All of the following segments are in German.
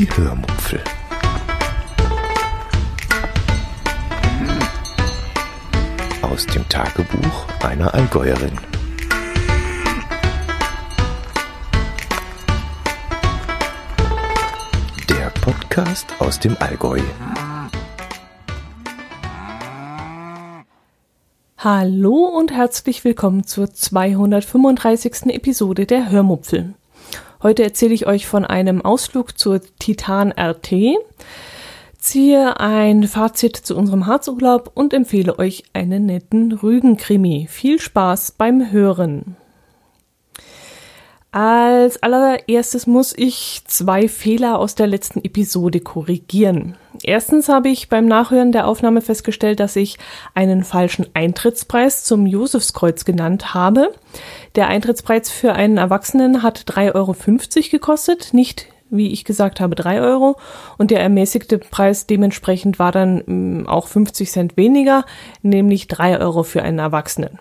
Die Hörmupfel. Aus dem Tagebuch einer Allgäuerin. Der Podcast aus dem Allgäu. Hallo und herzlich willkommen zur 235. Episode der Hörmupfel. Heute erzähle ich euch von einem Ausflug zur Titan RT, ziehe ein Fazit zu unserem Harzurlaub und empfehle euch einen netten Rügenkrimi. Viel Spaß beim Hören. Als allererstes muss ich zwei Fehler aus der letzten Episode korrigieren. Erstens habe ich beim Nachhören der Aufnahme festgestellt, dass ich einen falschen Eintrittspreis zum Josefskreuz genannt habe. Der Eintrittspreis für einen Erwachsenen hat 3,50 Euro gekostet, nicht wie ich gesagt habe, 3 Euro. Und der ermäßigte Preis dementsprechend war dann mm, auch 50 Cent weniger, nämlich 3 Euro für einen Erwachsenen.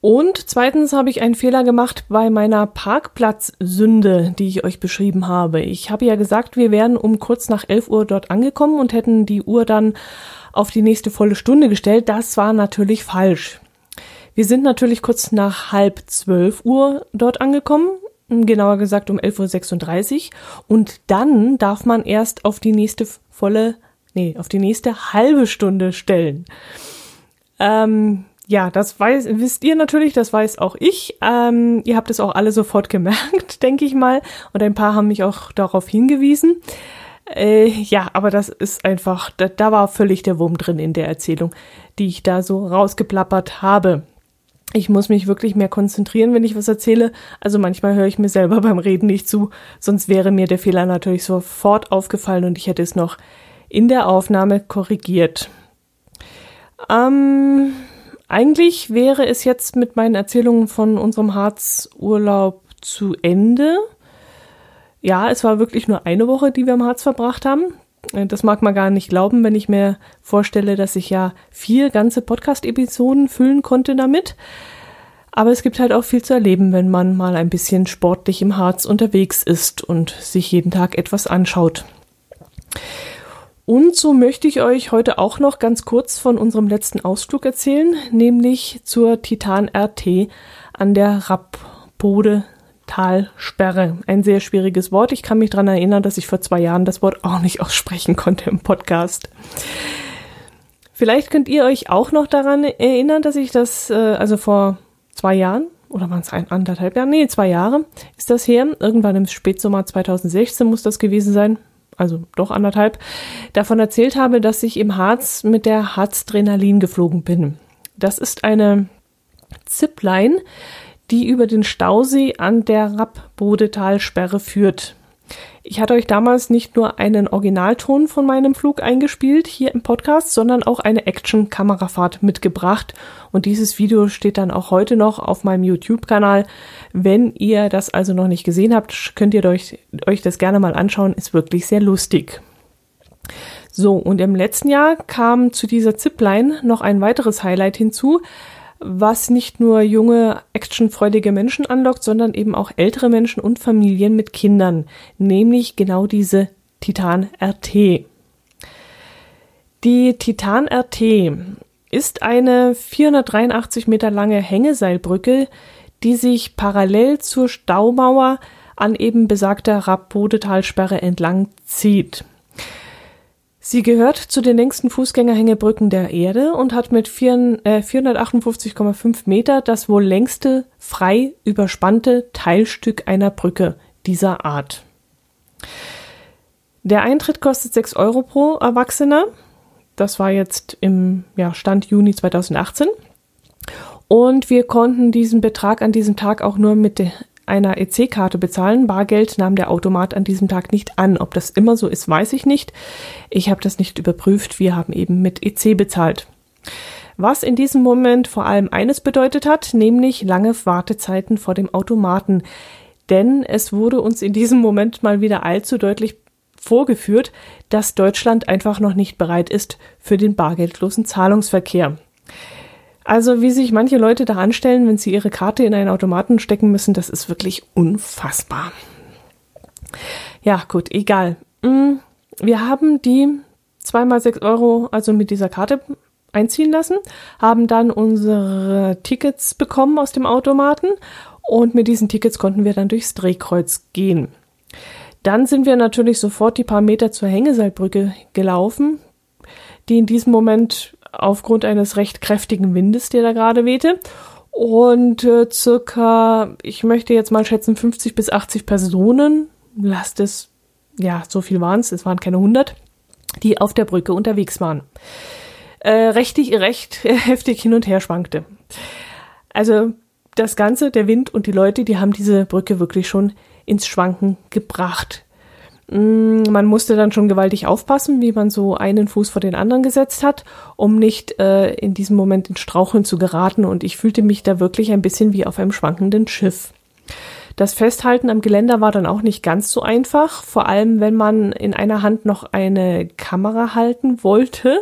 Und zweitens habe ich einen Fehler gemacht bei meiner Parkplatzsünde, die ich euch beschrieben habe. Ich habe ja gesagt, wir wären um kurz nach 11 Uhr dort angekommen und hätten die Uhr dann auf die nächste volle Stunde gestellt. Das war natürlich falsch. Wir sind natürlich kurz nach halb zwölf Uhr dort angekommen, genauer gesagt um 11.36 Uhr. Und dann darf man erst auf die nächste volle, nee, auf die nächste halbe Stunde stellen. Ähm, ja, das weiß, wisst ihr natürlich, das weiß auch ich. Ähm, ihr habt es auch alle sofort gemerkt, denke ich mal. Und ein paar haben mich auch darauf hingewiesen. Äh, ja, aber das ist einfach, da, da war völlig der Wurm drin in der Erzählung, die ich da so rausgeplappert habe. Ich muss mich wirklich mehr konzentrieren, wenn ich was erzähle. Also manchmal höre ich mir selber beim Reden nicht zu, sonst wäre mir der Fehler natürlich sofort aufgefallen und ich hätte es noch in der Aufnahme korrigiert. Ähm, eigentlich wäre es jetzt mit meinen Erzählungen von unserem Harzurlaub zu Ende. Ja, es war wirklich nur eine Woche, die wir im Harz verbracht haben. Äh, das mag man gar nicht glauben, wenn ich mir vorstelle, dass ich ja vier ganze Podcast-Episoden füllen konnte damit. Aber es gibt halt auch viel zu erleben, wenn man mal ein bisschen sportlich im Harz unterwegs ist und sich jeden Tag etwas anschaut. Und so möchte ich euch heute auch noch ganz kurz von unserem letzten Ausflug erzählen, nämlich zur Titan RT an der Rappbode Talsperre. Ein sehr schwieriges Wort. Ich kann mich daran erinnern, dass ich vor zwei Jahren das Wort auch nicht aussprechen konnte im Podcast. Vielleicht könnt ihr euch auch noch daran erinnern, dass ich das, äh, also vor zwei Jahren, oder waren es ein anderthalb Jahre? Nee, zwei Jahre ist das her. Irgendwann im Spätsommer 2016 muss das gewesen sein also doch anderthalb, davon erzählt habe, dass ich im Harz mit der Harzdrenalin geflogen bin. Das ist eine Zipline, die über den Stausee an der Rappbodetalsperre führt. Ich hatte euch damals nicht nur einen Originalton von meinem Flug eingespielt hier im Podcast, sondern auch eine Action-Kamerafahrt mitgebracht. Und dieses Video steht dann auch heute noch auf meinem YouTube-Kanal. Wenn ihr das also noch nicht gesehen habt, könnt ihr euch, euch das gerne mal anschauen. Ist wirklich sehr lustig. So, und im letzten Jahr kam zu dieser Zipline noch ein weiteres Highlight hinzu was nicht nur junge, actionfreudige Menschen anlockt, sondern eben auch ältere Menschen und Familien mit Kindern, nämlich genau diese Titan RT. Die Titan RT ist eine 483 Meter lange Hängeseilbrücke, die sich parallel zur Staumauer an eben besagter Rappodetalsperre entlang zieht. Sie gehört zu den längsten Fußgängerhängebrücken der Erde und hat mit 458,5 äh, Meter das wohl längste frei überspannte Teilstück einer Brücke dieser Art. Der Eintritt kostet 6 Euro pro Erwachsener. Das war jetzt im ja, Stand Juni 2018. Und wir konnten diesen Betrag an diesem Tag auch nur mit einer EC-Karte bezahlen. Bargeld nahm der Automat an diesem Tag nicht an. Ob das immer so ist, weiß ich nicht. Ich habe das nicht überprüft. Wir haben eben mit EC bezahlt. Was in diesem Moment vor allem eines bedeutet hat, nämlich lange Wartezeiten vor dem Automaten. Denn es wurde uns in diesem Moment mal wieder allzu deutlich vorgeführt, dass Deutschland einfach noch nicht bereit ist für den bargeldlosen Zahlungsverkehr. Also wie sich manche Leute da anstellen, wenn sie ihre Karte in einen Automaten stecken müssen, das ist wirklich unfassbar. Ja, gut, egal. Mm, wir haben die zweimal sechs Euro, also mit dieser Karte einziehen lassen, haben dann unsere Tickets bekommen aus dem Automaten und mit diesen Tickets konnten wir dann durchs Drehkreuz gehen. Dann sind wir natürlich sofort die paar Meter zur Hängeseilbrücke gelaufen, die in diesem Moment aufgrund eines recht kräftigen Windes, der da gerade wehte, und äh, circa, ich möchte jetzt mal schätzen, 50 bis 80 Personen, lasst es, ja, so viel waren es, es waren keine 100, die auf der Brücke unterwegs waren. Äh, rechtig, recht heftig hin und her schwankte. Also das Ganze, der Wind und die Leute, die haben diese Brücke wirklich schon ins Schwanken gebracht. Mm, man musste dann schon gewaltig aufpassen, wie man so einen Fuß vor den anderen gesetzt hat, um nicht äh, in diesem Moment in Straucheln zu geraten. Und ich fühlte mich da wirklich ein bisschen wie auf einem schwankenden Schiff. Das Festhalten am Geländer war dann auch nicht ganz so einfach, vor allem wenn man in einer Hand noch eine Kamera halten wollte.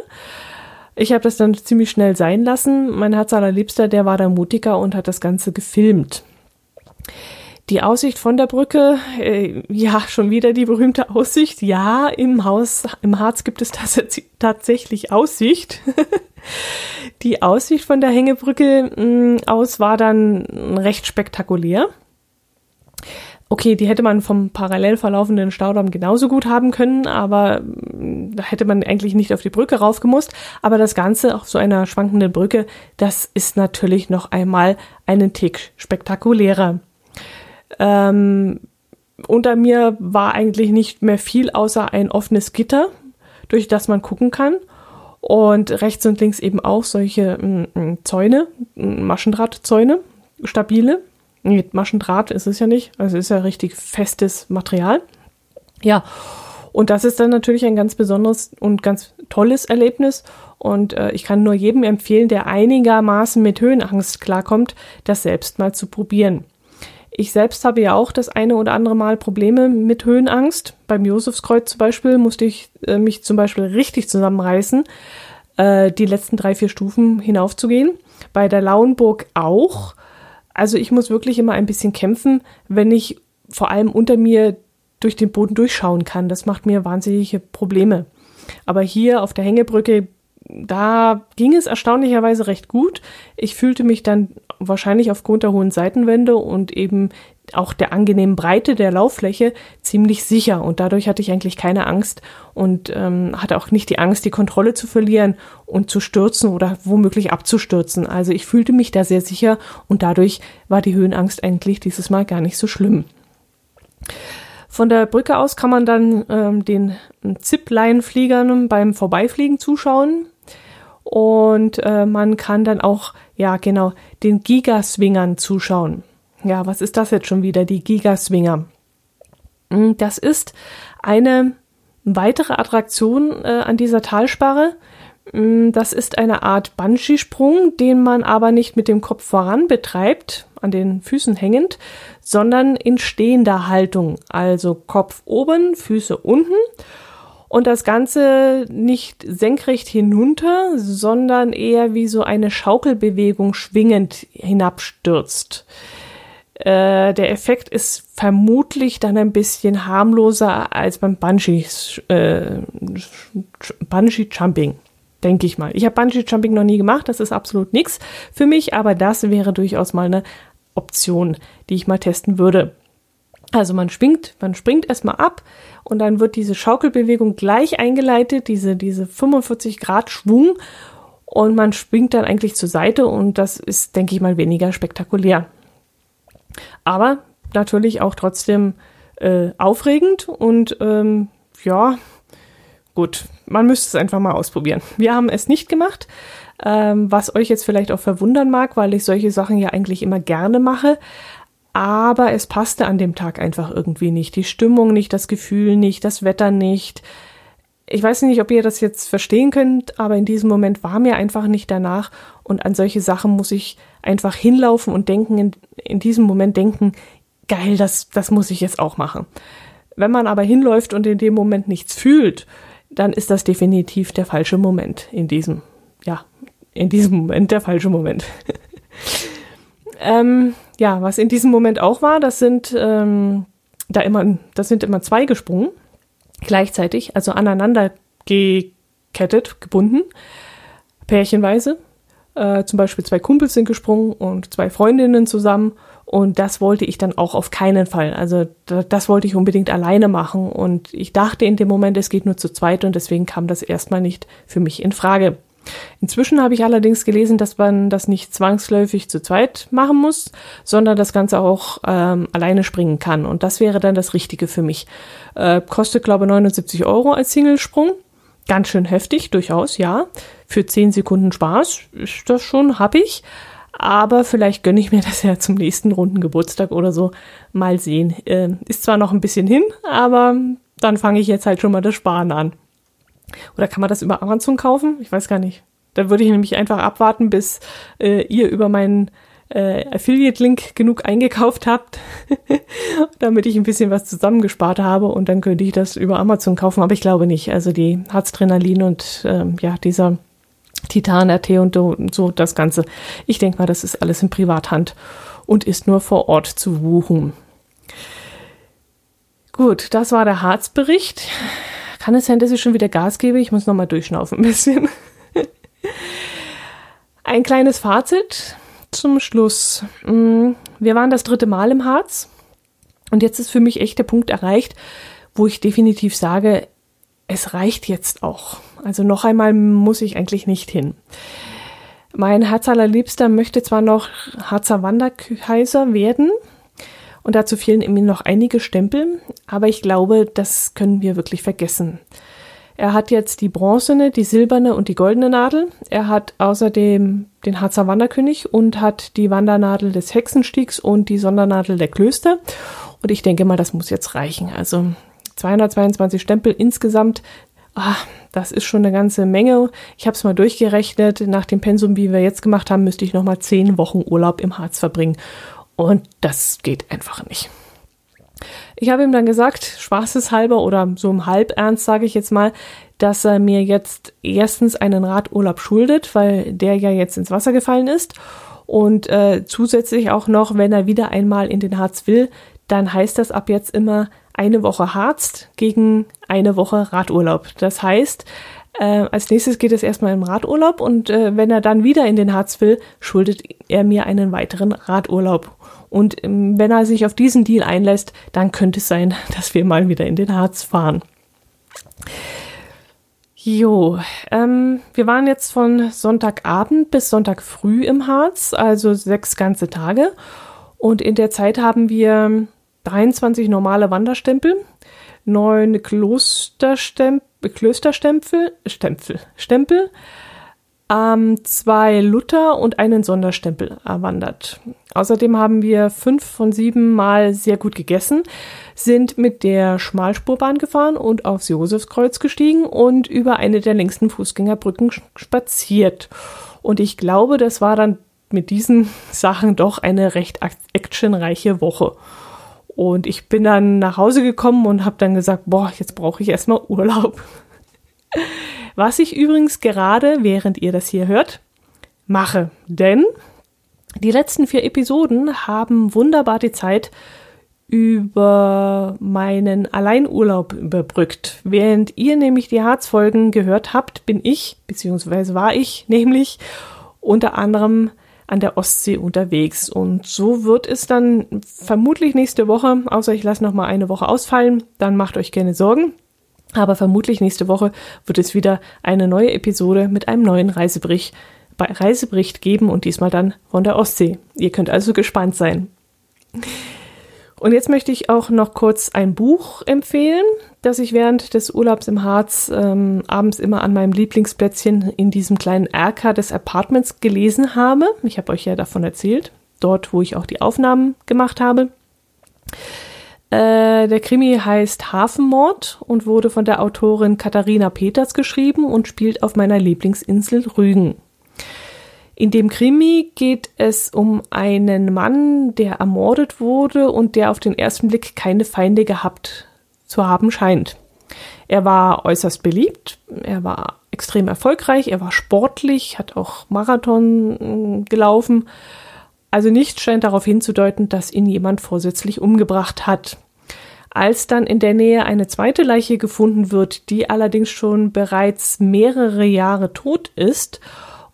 Ich habe das dann ziemlich schnell sein lassen. Mein Herz allerliebster, der war da mutiger und hat das Ganze gefilmt. Die Aussicht von der Brücke, äh, ja, schon wieder die berühmte Aussicht. Ja, im Haus, im Harz gibt es tatsächlich Aussicht. die Aussicht von der Hängebrücke mh, mm, aus war dann recht spektakulär. Okay, die hätte man vom parallel verlaufenden Staudamm genauso gut haben können, aber mm, da hätte man eigentlich nicht auf die Brücke raufgemusst. Aber das Ganze auf so einer schwankenden Brücke, das ist natürlich noch einmal einen Tick spektakulärer. Ähm, unter mir war eigentlich nicht mehr viel außer ein offenes Gitter, durch das man gucken kann. Und rechts und links eben auch solche mm, mm, Zäune, mm, Maschendrahtzäune, stabile. Mit Maschendraht ist es ja nicht, also ist ja richtig festes Material. Ja, und das ist dann natürlich ein ganz besonderes und ganz tolles Erlebnis. Und äh, ich kann nur jedem empfehlen, der einigermaßen mit Höhenangst klarkommt, das selbst mal zu probieren. Ich selbst habe ja auch das eine oder andere Mal Probleme mit Höhenangst. Beim Josefskreuz zum Beispiel musste ich äh, mich zum Beispiel richtig zusammenreißen, äh, die letzten drei, vier Stufen hinaufzugehen. Bei der Lauenburg auch. Also ich muss wirklich immer ein bisschen kämpfen, wenn ich vor allem unter mir durch den Boden durchschauen kann. Das macht mir wahnsinnige Probleme. Aber hier auf der Hängebrücke da ging es erstaunlicherweise recht gut. Ich fühlte mich dann wahrscheinlich aufgrund der hohen Seitenwände und eben auch der angenehmen Breite der Lauffläche ziemlich sicher und dadurch hatte ich eigentlich keine Angst und ähm, hatte auch nicht die Angst, die Kontrolle zu verlieren und zu stürzen oder womöglich abzustürzen. Also ich fühlte mich da sehr sicher und dadurch war die Höhenangst eigentlich dieses Mal gar nicht so schlimm. Von der Brücke aus kann man dann ähm, den Zipline-Fliegern beim Vorbeifliegen zuschauen. Und äh, man kann dann auch, ja genau, den Gigaswingern zuschauen. Ja, was ist das jetzt schon wieder, die Gigaswinger? Hm, das ist eine weitere Attraktion äh, an dieser Talsperre. Hm, das ist eine Art Bungee-Sprung, den man aber nicht mit dem Kopf voran betreibt, an den Füßen hängend, sondern in stehender Haltung. Also Kopf oben, Füße unten und das Ganze nicht senkrecht hinunter, sondern eher wie so eine Schaukelbewegung schwingend hinabstürzt. Äh, der Effekt ist vermutlich dann ein bisschen harmloser als beim Bungee, äh, Bungee denke ich mal. Ich habe Bungee Jumping noch nie gemacht, das ist absolut nichts für mich, aber das wäre durchaus mal eine Option, die ich mal testen würde. Also man schwingt, man springt erstmal ab und dann wird diese Schaukelbewegung gleich eingeleitet, diese, diese 45 Grad Schwung und man springt dann eigentlich zur Seite und das ist, denke ich mal, weniger spektakulär. Aber natürlich auch trotzdem äh, aufregend und ähm, ja, gut, man müsste es einfach mal ausprobieren. Wir haben es nicht gemacht, ähm, was euch jetzt vielleicht auch verwundern mag, weil ich solche Sachen ja eigentlich immer gerne mache aber es passte an dem Tag einfach irgendwie nicht. Die Stimmung nicht, das Gefühl nicht, das Wetter nicht. Ich weiß nicht, ob ihr das jetzt verstehen könnt, aber in diesem Moment war mir einfach nicht danach und an solche Sachen muss ich einfach hinlaufen und denken, in, in diesem Moment denken, geil, das, das muss ich jetzt auch machen. Wenn man aber hinläuft und in dem Moment nichts fühlt, dann ist das definitiv der falsche Moment in diesem, ja, in diesem Moment der falsche Moment. ähm, ja, was in diesem Moment auch war, das sind ähm, da immer, da sind immer zwei gesprungen, gleichzeitig, also aneinander gekettet, gebunden, pärchenweise. Äh, zum Beispiel zwei Kumpels sind gesprungen und zwei Freundinnen zusammen. Und das wollte ich dann auch auf keinen Fall. Also das wollte ich unbedingt alleine machen. Und ich dachte in dem Moment, es geht nur zu zweit und deswegen kam das erstmal nicht für mich in Frage. Inzwischen habe ich allerdings gelesen, dass man das nicht zwangsläufig zu zweit machen muss, sondern das Ganze auch ähm, alleine springen kann. Und das wäre dann das Richtige für mich. Äh, kostet, glaube ich, 79 Euro als Singlesprung. Ganz schön heftig, durchaus, ja. Für 10 Sekunden Spaß ist das schon, ich. Aber vielleicht gönne ich mir das ja zum nächsten runden Geburtstag oder so. Mal sehen. Äh, ist zwar noch ein bisschen hin, aber dann fange ich jetzt halt schon mal das Sparen an. Oder kann man das über Amazon kaufen? Ich weiß gar nicht. Da würde ich nämlich einfach abwarten, bis äh, ihr über meinen äh, Affiliate-Link genug eingekauft habt, damit ich ein bisschen was zusammengespart habe und dann könnte ich das über Amazon kaufen, aber ich glaube nicht. Also die Harztrenalin und ähm, ja, dieser Titan-RT und so das Ganze. Ich denke mal, das ist alles in Privathand und ist nur vor Ort zu buchen. Gut, das war der Harzbericht. Kann es sein, dass ich schon wieder Gas gebe? Ich muss nochmal durchschnaufen ein bisschen. ein kleines Fazit zum Schluss. Mm, wir waren das dritte Mal im Harz und jetzt ist für mich echt der Punkt erreicht, wo ich definitiv sage, es reicht jetzt auch. Also noch einmal muss ich eigentlich nicht hin. Mein allerliebster möchte zwar noch Harzer Wanderkaiser werden und dazu fehlen ihm noch einige Stempel, aber ich glaube, das können wir wirklich vergessen. Er hat jetzt die bronzene, die silberne und die goldene Nadel. Er hat außerdem den Harzer Wanderkönig und hat die Wandernadel des Hexenstiegs und die Sondernadel der Klöster. Und ich denke mal, das muss jetzt reichen. Also 222 Stempel insgesamt. Ah, das ist schon eine ganze Menge. Ich habe es mal durchgerechnet. Nach dem Pensum, wie wir jetzt gemacht haben, müsste ich noch mal zehn Wochen Urlaub im Harz verbringen. Und das geht einfach nicht. Ich habe ihm dann gesagt, spaßeshalber oder so im Halbernst sage ich jetzt mal, dass er mir jetzt erstens einen Radurlaub schuldet, weil der ja jetzt ins Wasser gefallen ist. Und äh, zusätzlich auch noch, wenn er wieder einmal in den Harz will, dann heißt das ab jetzt immer eine Woche Harz gegen eine Woche Radurlaub. Das heißt, äh, als nächstes geht es erstmal im Radurlaub und äh, wenn er dann wieder in den Harz will, schuldet er mir einen weiteren Radurlaub. Und ähm, wenn er sich auf diesen Deal einlässt, dann könnte es sein, dass wir mal wieder in den Harz fahren. Jo, ähm, wir waren jetzt von Sonntagabend bis Sonntag früh im Harz, also sechs ganze Tage. Und in der Zeit haben wir 23 normale Wanderstempel, neun Klosterstempel, Klösterstempel, Stempel, Stempel, ähm, zwei Luther und einen Sonderstempel erwandert. Außerdem haben wir fünf von sieben Mal sehr gut gegessen, sind mit der Schmalspurbahn gefahren und aufs Josefskreuz gestiegen und über eine der längsten Fußgängerbrücken spaziert. Und ich glaube, das war dann mit diesen Sachen doch eine recht actionreiche Woche. Und ich bin dann nach Hause gekommen und habe dann gesagt, boah, jetzt brauche ich erstmal Urlaub. Was ich übrigens gerade, während ihr das hier hört, mache. Denn die letzten vier Episoden haben wunderbar die Zeit über meinen Alleinurlaub überbrückt. Während ihr nämlich die Harzfolgen gehört habt, bin ich, beziehungsweise war ich nämlich unter anderem an der Ostsee unterwegs. Und so wird es dann vermutlich nächste Woche, außer ich lasse noch mal eine Woche ausfallen, dann macht euch keine Sorgen. Aber vermutlich nächste Woche wird es wieder eine neue Episode mit einem neuen Reisebericht, Reisebericht geben und diesmal dann von der Ostsee. Ihr könnt also gespannt sein. Und jetzt möchte ich auch noch kurz ein Buch empfehlen, das ich während des Urlaubs im Harz ähm, abends immer an meinem Lieblingsplätzchen in diesem kleinen Erker des Apartments gelesen habe. Ich habe euch ja davon erzählt, dort, wo ich auch die Aufnahmen gemacht habe. Äh, der Krimi heißt Hafenmord und wurde von der Autorin Katharina Peters geschrieben und spielt auf meiner Lieblingsinsel Rügen. In dem Krimi geht es um einen Mann, der ermordet wurde und der auf den ersten Blick keine Feinde gehabt zu haben scheint. Er war äußerst beliebt, er war extrem erfolgreich, er war sportlich, hat auch Marathon äh, gelaufen also nichts scheint darauf hinzudeuten, dass ihn jemand vorsätzlich umgebracht hat. Als dann in der Nähe eine zweite Leiche gefunden wird, die allerdings schon bereits mehrere Jahre tot ist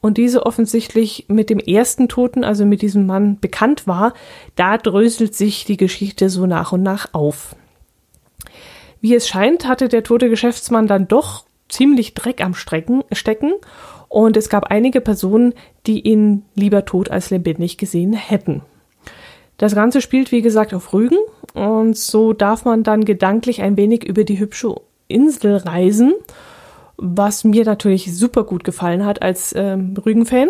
und diese offensichtlich mit dem ersten Toten, also mit diesem Mann, bekannt war, da dröselt sich die Geschichte so nach und nach auf. Wie es scheint, hatte der tote Geschäftsmann dann doch ziemlich Dreck am Strecken, Stecken und es gab einige Personen, die ihn lieber tot als lebendig gesehen hätten. Das Ganze spielt, wie gesagt, auf Rügen und so darf man dann gedanklich ein wenig über die hübsche Insel reisen was mir natürlich super gut gefallen hat als ähm, Rügen-Fan.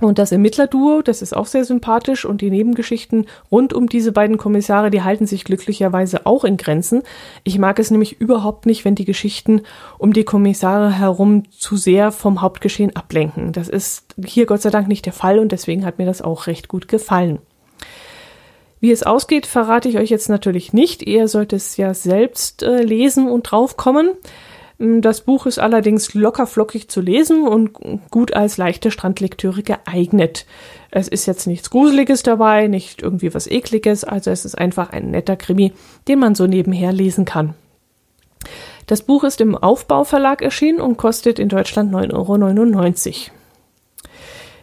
Und das Ermittlerduo, das ist auch sehr sympathisch und die Nebengeschichten rund um diese beiden Kommissare, die halten sich glücklicherweise auch in Grenzen. Ich mag es nämlich überhaupt nicht, wenn die Geschichten um die Kommissare herum zu sehr vom Hauptgeschehen ablenken. Das ist hier Gott sei Dank nicht der Fall und deswegen hat mir das auch recht gut gefallen. Wie es ausgeht, verrate ich euch jetzt natürlich nicht. Ihr sollt es ja selbst äh, lesen und draufkommen. Mm, das Buch ist allerdings locker flockig zu lesen und gut als leichte Strandlektüre geeignet. Es ist jetzt nichts Gruseliges dabei, nicht irgendwie was Ekliges, also es ist einfach ein netter Krimi, den man so nebenher lesen kann. Das Buch ist im Aufbauverlag erschienen und kostet in Deutschland 9,99 Euro.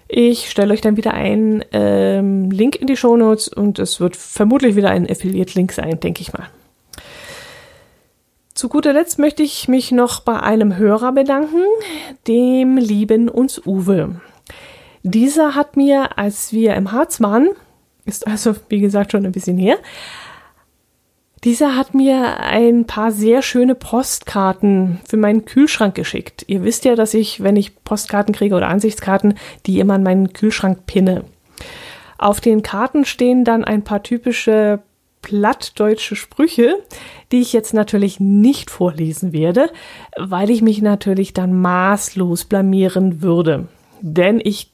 Ich stelle euch dann wieder einen ähm, Link in die Shownotes und es wird vermutlich wieder ein Affiliate-Link sein, denke ich mal. Zu guter Letzt möchte ich mich noch bei einem Hörer bedanken, dem lieben uns Uwe. Dieser hat mir, als wir im Harz waren, ist also wie gesagt schon ein bisschen her, dieser hat mir ein paar sehr schöne Postkarten für meinen Kühlschrank geschickt. Ihr wisst ja, dass ich, wenn ich Postkarten kriege oder Ansichtskarten, die immer an meinen Kühlschrank pinne. Auf den Karten stehen dann ein paar typische plattdeutsche Sprüche, die ich jetzt natürlich nicht vorlesen werde, weil ich mich natürlich dann maßlos blamieren würde. Denn ich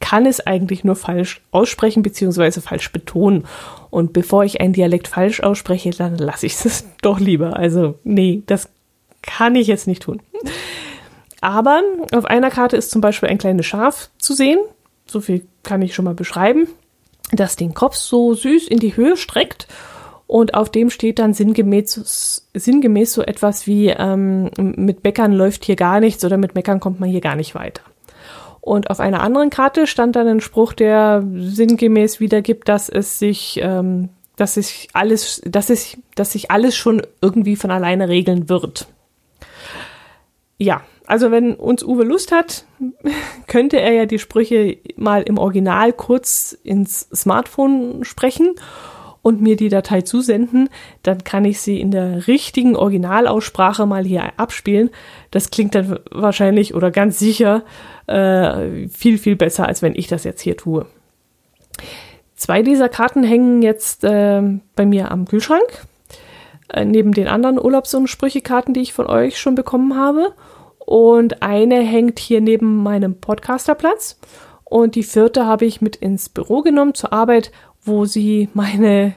kann es eigentlich nur falsch aussprechen bzw. falsch betonen. Und bevor ich einen Dialekt falsch ausspreche, dann lasse ich es doch lieber. Also nee, das kann ich jetzt nicht tun. Aber auf einer Karte ist zum Beispiel ein kleines Schaf zu sehen. So viel kann ich schon mal beschreiben, das den Kopf so süß in die Höhe streckt und auf dem steht dann sinngemäß, sinngemäß so etwas wie, ähm, mit Bäckern läuft hier gar nichts oder mit Meckern kommt man hier gar nicht weiter. Und auf einer anderen Karte stand dann ein Spruch, der sinngemäß wiedergibt, dass es sich, ähm, dass sich alles, dass es, dass sich alles schon irgendwie von alleine regeln wird. Ja, also wenn uns Uwe Lust hat, könnte er ja die Sprüche mal im Original kurz ins Smartphone sprechen und mir die Datei zusenden, dann kann ich sie in der richtigen Originalaussprache mal hier abspielen. Das klingt dann wahrscheinlich oder ganz sicher äh, viel, viel besser, als wenn ich das jetzt hier tue. Zwei dieser Karten hängen jetzt äh, bei mir am Kühlschrank, äh, neben den anderen Urlaubs- und Sprüchekarten, die ich von euch schon bekommen habe. Und eine hängt hier neben meinem Podcasterplatz. Und die vierte habe ich mit ins Büro genommen zur Arbeit wo sie meine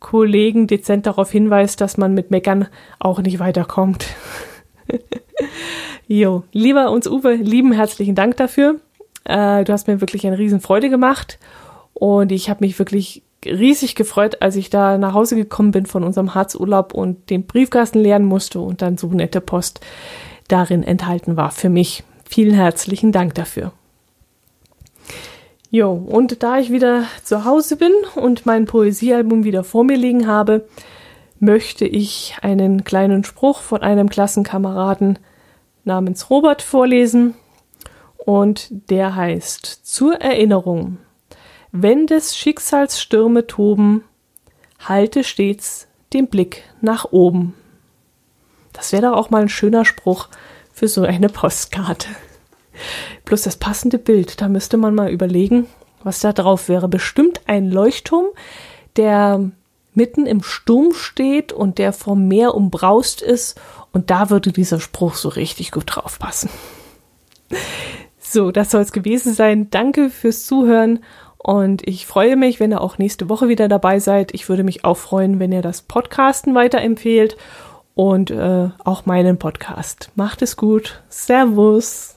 Kollegen dezent darauf hinweist, dass man mit Meckern auch nicht weiterkommt. jo, lieber uns Uwe, lieben herzlichen Dank dafür. Äh, du hast mir wirklich eine Riesenfreude gemacht und ich habe mich wirklich riesig gefreut, als ich da nach Hause gekommen bin von unserem Harzurlaub und den Briefkasten leeren musste und dann so nette Post darin enthalten war für mich. Vielen herzlichen Dank dafür. Jo, und da ich wieder zu Hause bin und mein Poesiealbum wieder vor mir liegen habe, möchte ich einen kleinen Spruch von einem Klassenkameraden namens Robert vorlesen. Und der heißt Zur Erinnerung. Wenn des Schicksals Stürme toben, halte stets den Blick nach oben. Das wäre doch auch mal ein schöner Spruch für so eine Postkarte. Bloß das passende Bild, da müsste man mal überlegen, was da drauf wäre. Bestimmt ein Leuchtturm, der mitten im Sturm steht und der vom Meer umbraust ist. Und da würde dieser Spruch so richtig gut drauf passen. So, das soll es gewesen sein. Danke fürs Zuhören und ich freue mich, wenn ihr auch nächste Woche wieder dabei seid. Ich würde mich auch freuen, wenn ihr das Podcasten weiterempfehlt und äh, auch meinen Podcast. Macht es gut. Servus.